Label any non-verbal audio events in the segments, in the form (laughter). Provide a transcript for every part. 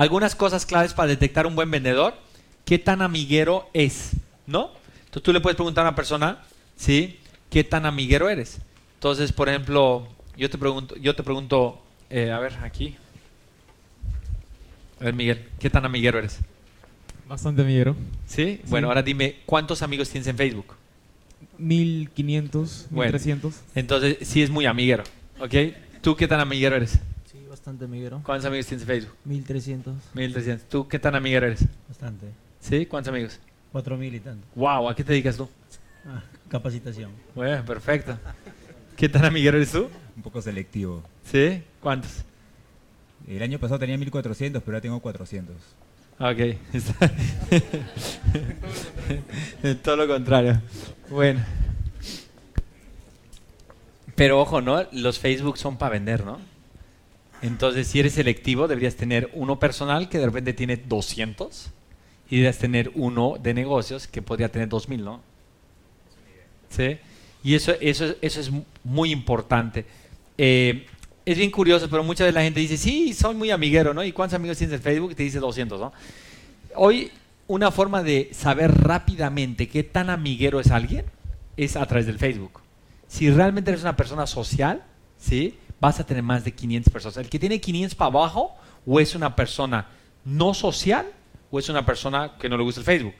algunas cosas claves para detectar un buen vendedor, qué tan amiguero es, ¿no? Entonces tú le puedes preguntar a una persona, ¿sí? ¿Qué tan amiguero eres? Entonces, por ejemplo, yo te pregunto, yo te pregunto, eh, a ver, aquí. A ver, Miguel, ¿qué tan amiguero eres? Bastante amiguero. ¿Sí? Bueno, ahora dime, ¿cuántos amigos tienes en Facebook? 1500, Bueno. 1300. Entonces, sí es muy amiguero, ¿ok? ¿Tú qué tan amiguero eres? Bastante amiguero. ¿Cuántos amigos tienes en Facebook? 1300, 1300. ¿Tú qué tan amiguero eres? bastante. ¿Sí? ¿Cuántos amigos? 4000 y tanto. Wow, ¿a qué te dedicas tú? Ah, capacitación. Bueno, perfecto. ¿Qué tan amiguero eres tú? Un poco selectivo. ¿Sí? ¿Cuántos? El año pasado tenía 1400, pero ahora tengo 400. Ok. (laughs) está- Todo lo contrario. Bueno. Pero ojo, ¿no? Los Facebook son para vender, ¿no? Entonces, si eres selectivo, deberías tener uno personal que de repente tiene 200 y deberías tener uno de negocios que podría tener 2000, ¿no? ¿Sí? Y eso, eso, eso es mu- muy importante. Eh, es bien curioso, pero muchas veces la gente dice, sí, soy muy amiguero, ¿no? ¿Y cuántos amigos tienes en Facebook? Y te dice 200, ¿no? Hoy, una forma de saber rápidamente qué tan amiguero es alguien es a través del Facebook. Si realmente eres una persona social, ¿sí? Vas a tener más de 500 personas. El que tiene 500 para abajo, o es una persona no social, o es una persona que no le gusta el Facebook.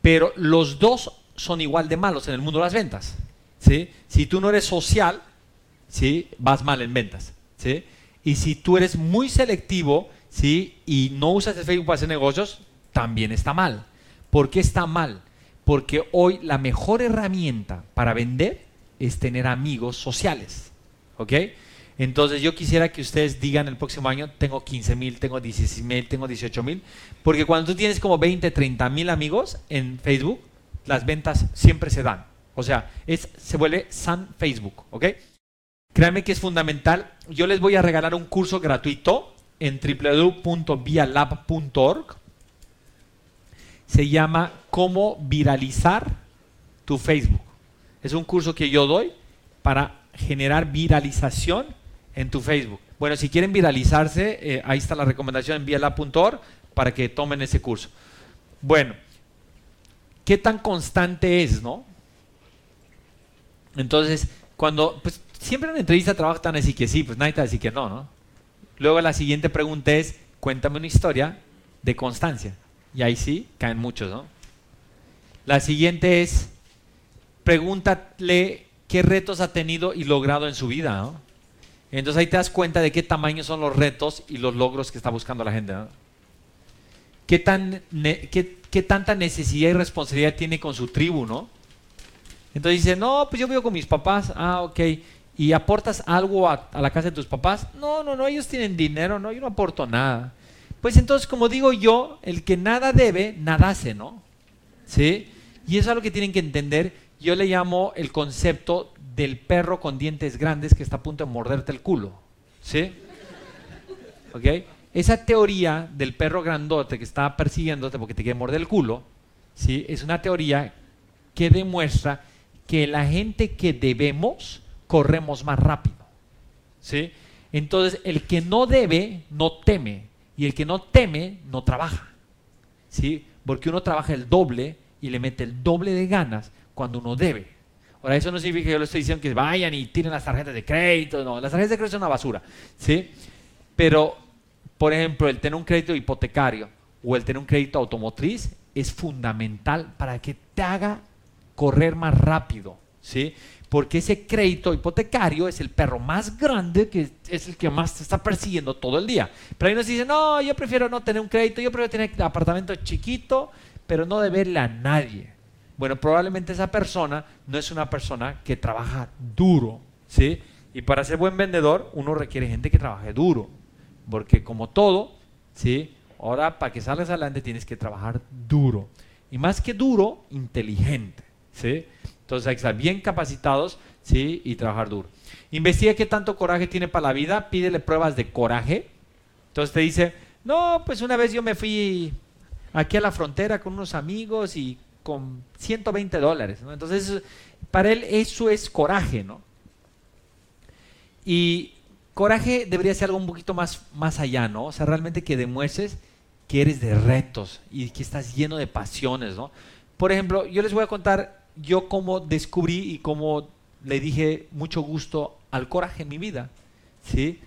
Pero los dos son igual de malos en el mundo de las ventas. ¿sí? Si tú no eres social, ¿sí? vas mal en ventas. ¿sí? Y si tú eres muy selectivo ¿sí? y no usas el Facebook para hacer negocios, también está mal. ¿Por qué está mal? Porque hoy la mejor herramienta para vender es tener amigos sociales. ¿Ok? Entonces yo quisiera que ustedes digan el próximo año, tengo 15 mil, tengo 16 mil, tengo 18 mil, porque cuando tú tienes como 20, 30 mil amigos en Facebook, las ventas siempre se dan. O sea, es, se vuelve San Facebook, ¿ok? Créanme que es fundamental. Yo les voy a regalar un curso gratuito en www.vialab.org. Se llama Cómo viralizar tu Facebook. Es un curso que yo doy para generar viralización en tu Facebook. Bueno, si quieren viralizarse, eh, ahí está la recomendación en vialab.org para que tomen ese curso. Bueno, ¿qué tan constante es, no? Entonces, cuando, pues siempre en una entrevista de trabajo te van a decir que sí, pues nadie te va a decir que no, ¿no? Luego la siguiente pregunta es, cuéntame una historia de constancia. Y ahí sí, caen muchos, ¿no? La siguiente es, pregúntale qué retos ha tenido y logrado en su vida, ¿no? Entonces ahí te das cuenta de qué tamaño son los retos y los logros que está buscando la gente, ¿no? ¿Qué, tan qué, qué tanta necesidad y responsabilidad tiene con su tribu, no? Entonces dice, no, pues yo vivo con mis papás, ah, ok. ¿Y aportas algo a, a la casa de tus papás? No, no, no, ellos tienen dinero, no, yo no aporto nada. Pues entonces, como digo yo, el que nada debe, nada hace, ¿no? ¿Sí? Y eso es algo que tienen que entender. Yo le llamo el concepto del perro con dientes grandes que está a punto de morderte el culo. ¿Sí? ¿Ok? Esa teoría del perro grandote que está persiguiéndote porque te quiere morder el culo, ¿sí? Es una teoría que demuestra que la gente que debemos corremos más rápido. ¿Sí? Entonces, el que no debe, no teme. Y el que no teme, no trabaja. ¿Sí? Porque uno trabaja el doble y le mete el doble de ganas cuando uno debe. Ahora, eso no significa que yo le estoy diciendo que vayan y tiren las tarjetas de crédito. No, las tarjetas de crédito son una basura. ¿Sí? Pero, por ejemplo, el tener un crédito hipotecario o el tener un crédito automotriz es fundamental para que te haga correr más rápido, ¿sí? Porque ese crédito hipotecario es el perro más grande que es el que más te está persiguiendo todo el día. Pero ahí nos dicen, no, yo prefiero no tener un crédito, yo prefiero tener apartamento chiquito, pero no deberle a nadie. Bueno, probablemente esa persona no es una persona que trabaja duro, ¿sí? Y para ser buen vendedor, uno requiere gente que trabaje duro. Porque como todo, ¿sí? Ahora, para que salgas adelante tienes que trabajar duro. Y más que duro, inteligente. ¿sí? Entonces hay que estar bien capacitados ¿sí? y trabajar duro. Investiga qué tanto coraje tiene para la vida, pídele pruebas de coraje. Entonces te dice, no, pues una vez yo me fui aquí a la frontera con unos amigos y con 120 dólares. Entonces, para él eso es coraje, ¿no? Y coraje debería ser algo un poquito más, más allá, ¿no? O sea, realmente que demuestres que eres de retos y que estás lleno de pasiones, ¿no? Por ejemplo, yo les voy a contar yo cómo descubrí y cómo le dije mucho gusto al coraje en mi vida, ¿sí?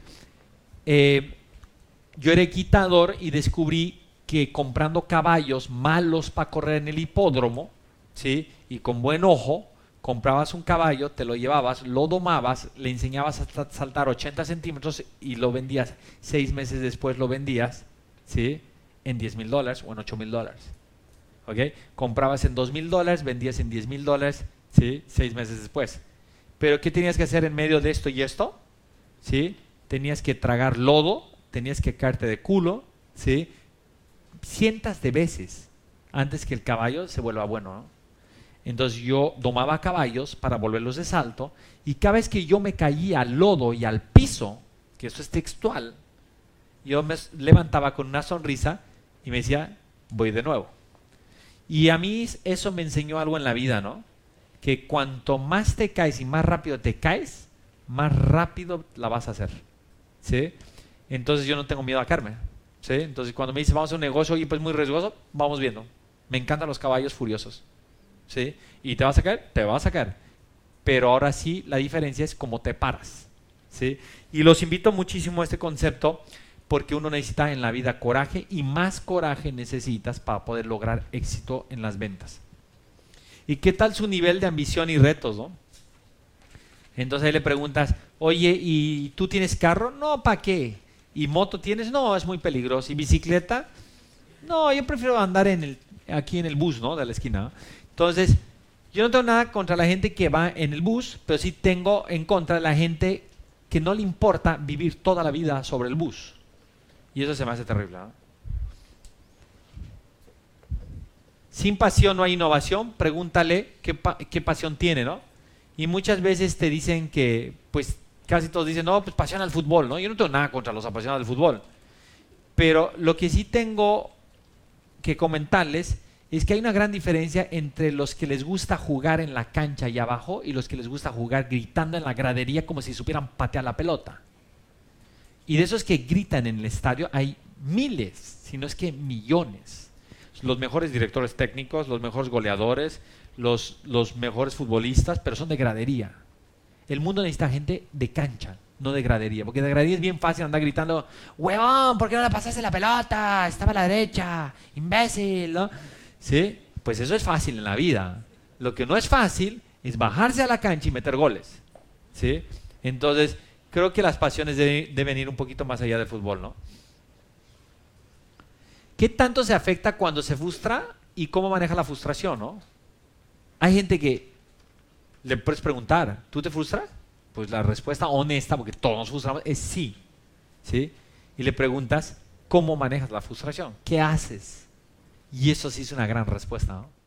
Eh, yo era quitador y descubrí que comprando caballos malos para correr en el hipódromo, ¿sí? Y con buen ojo, comprabas un caballo, te lo llevabas, lo domabas, le enseñabas a saltar 80 centímetros y lo vendías. Seis meses después lo vendías, ¿sí? En 10 mil dólares o en 8 mil dólares. ¿Ok? Comprabas en 2 mil dólares, vendías en 10 mil dólares, ¿sí? Seis meses después. Pero ¿qué tenías que hacer en medio de esto y esto? ¿Sí? Tenías que tragar lodo, tenías que caerte de culo, ¿sí? Cientos de veces antes que el caballo se vuelva bueno, ¿no? Entonces yo domaba caballos para volverlos de salto y cada vez que yo me caía al lodo y al piso, que eso es textual, yo me levantaba con una sonrisa y me decía, voy de nuevo. Y a mí eso me enseñó algo en la vida, ¿no? Que cuanto más te caes y más rápido te caes, más rápido la vas a hacer. ¿Sí? Entonces yo no tengo miedo a caerme. Entonces cuando me dice vamos a un negocio y pues muy riesgoso, vamos viendo. Me encantan los caballos furiosos. ¿sí? Y te vas a caer, te vas a caer. Pero ahora sí, la diferencia es cómo te paras, ¿sí? Y los invito muchísimo a este concepto porque uno necesita en la vida coraje y más coraje necesitas para poder lograr éxito en las ventas. ¿Y qué tal su nivel de ambición y retos, no? Entonces ahí le preguntas, oye, ¿y tú tienes carro? No, ¿para qué? ¿Y moto tienes? No, es muy peligroso. ¿Y bicicleta? No, yo prefiero andar aquí en el bus, ¿no? De la esquina. Entonces, yo no tengo nada contra la gente que va en el bus, pero sí tengo en contra la gente que no le importa vivir toda la vida sobre el bus. Y eso se me hace terrible. Sin pasión no hay innovación. Pregúntale qué, qué, pasión tiene, ¿no? Y muchas veces te dicen que, pues, casi todos dicen, no, pues pasión al fútbol, ¿no? Yo no tengo nada contra los apasionados del fútbol. Pero lo que sí tengo que comentarles es que hay una gran diferencia entre los que les gusta jugar en la cancha y abajo y los que les gusta jugar gritando en la gradería como si supieran patear la pelota. Y de esos que gritan en el estadio hay miles, si no es que millones. Los mejores directores técnicos, los mejores goleadores, los, los mejores futbolistas, pero son de gradería. El mundo necesita gente de cancha, no de gradería. Porque de gradería es bien fácil andar gritando, huevón, ¿por qué no le pasaste la pelota? Estaba a la derecha, imbécil, ¿no? ¿Sí? Pues eso es fácil en la vida. Lo que no es fácil es bajarse a la cancha y meter goles. ¿Sí? Entonces, creo que las pasiones deben, ir un poquito más allá del fútbol, ¿no? ¿Qué tanto se afecta cuando se frustra y cómo maneja la frustración, ¿no? Hay gente que le puedes preguntar, ¿tú te frustras? Pues la respuesta honesta, porque todos nos frustramos, es sí. ¿Sí? Y le preguntas, ¿cómo manejas la frustración? ¿Qué haces? Y eso sí es una gran respuesta, ¿no?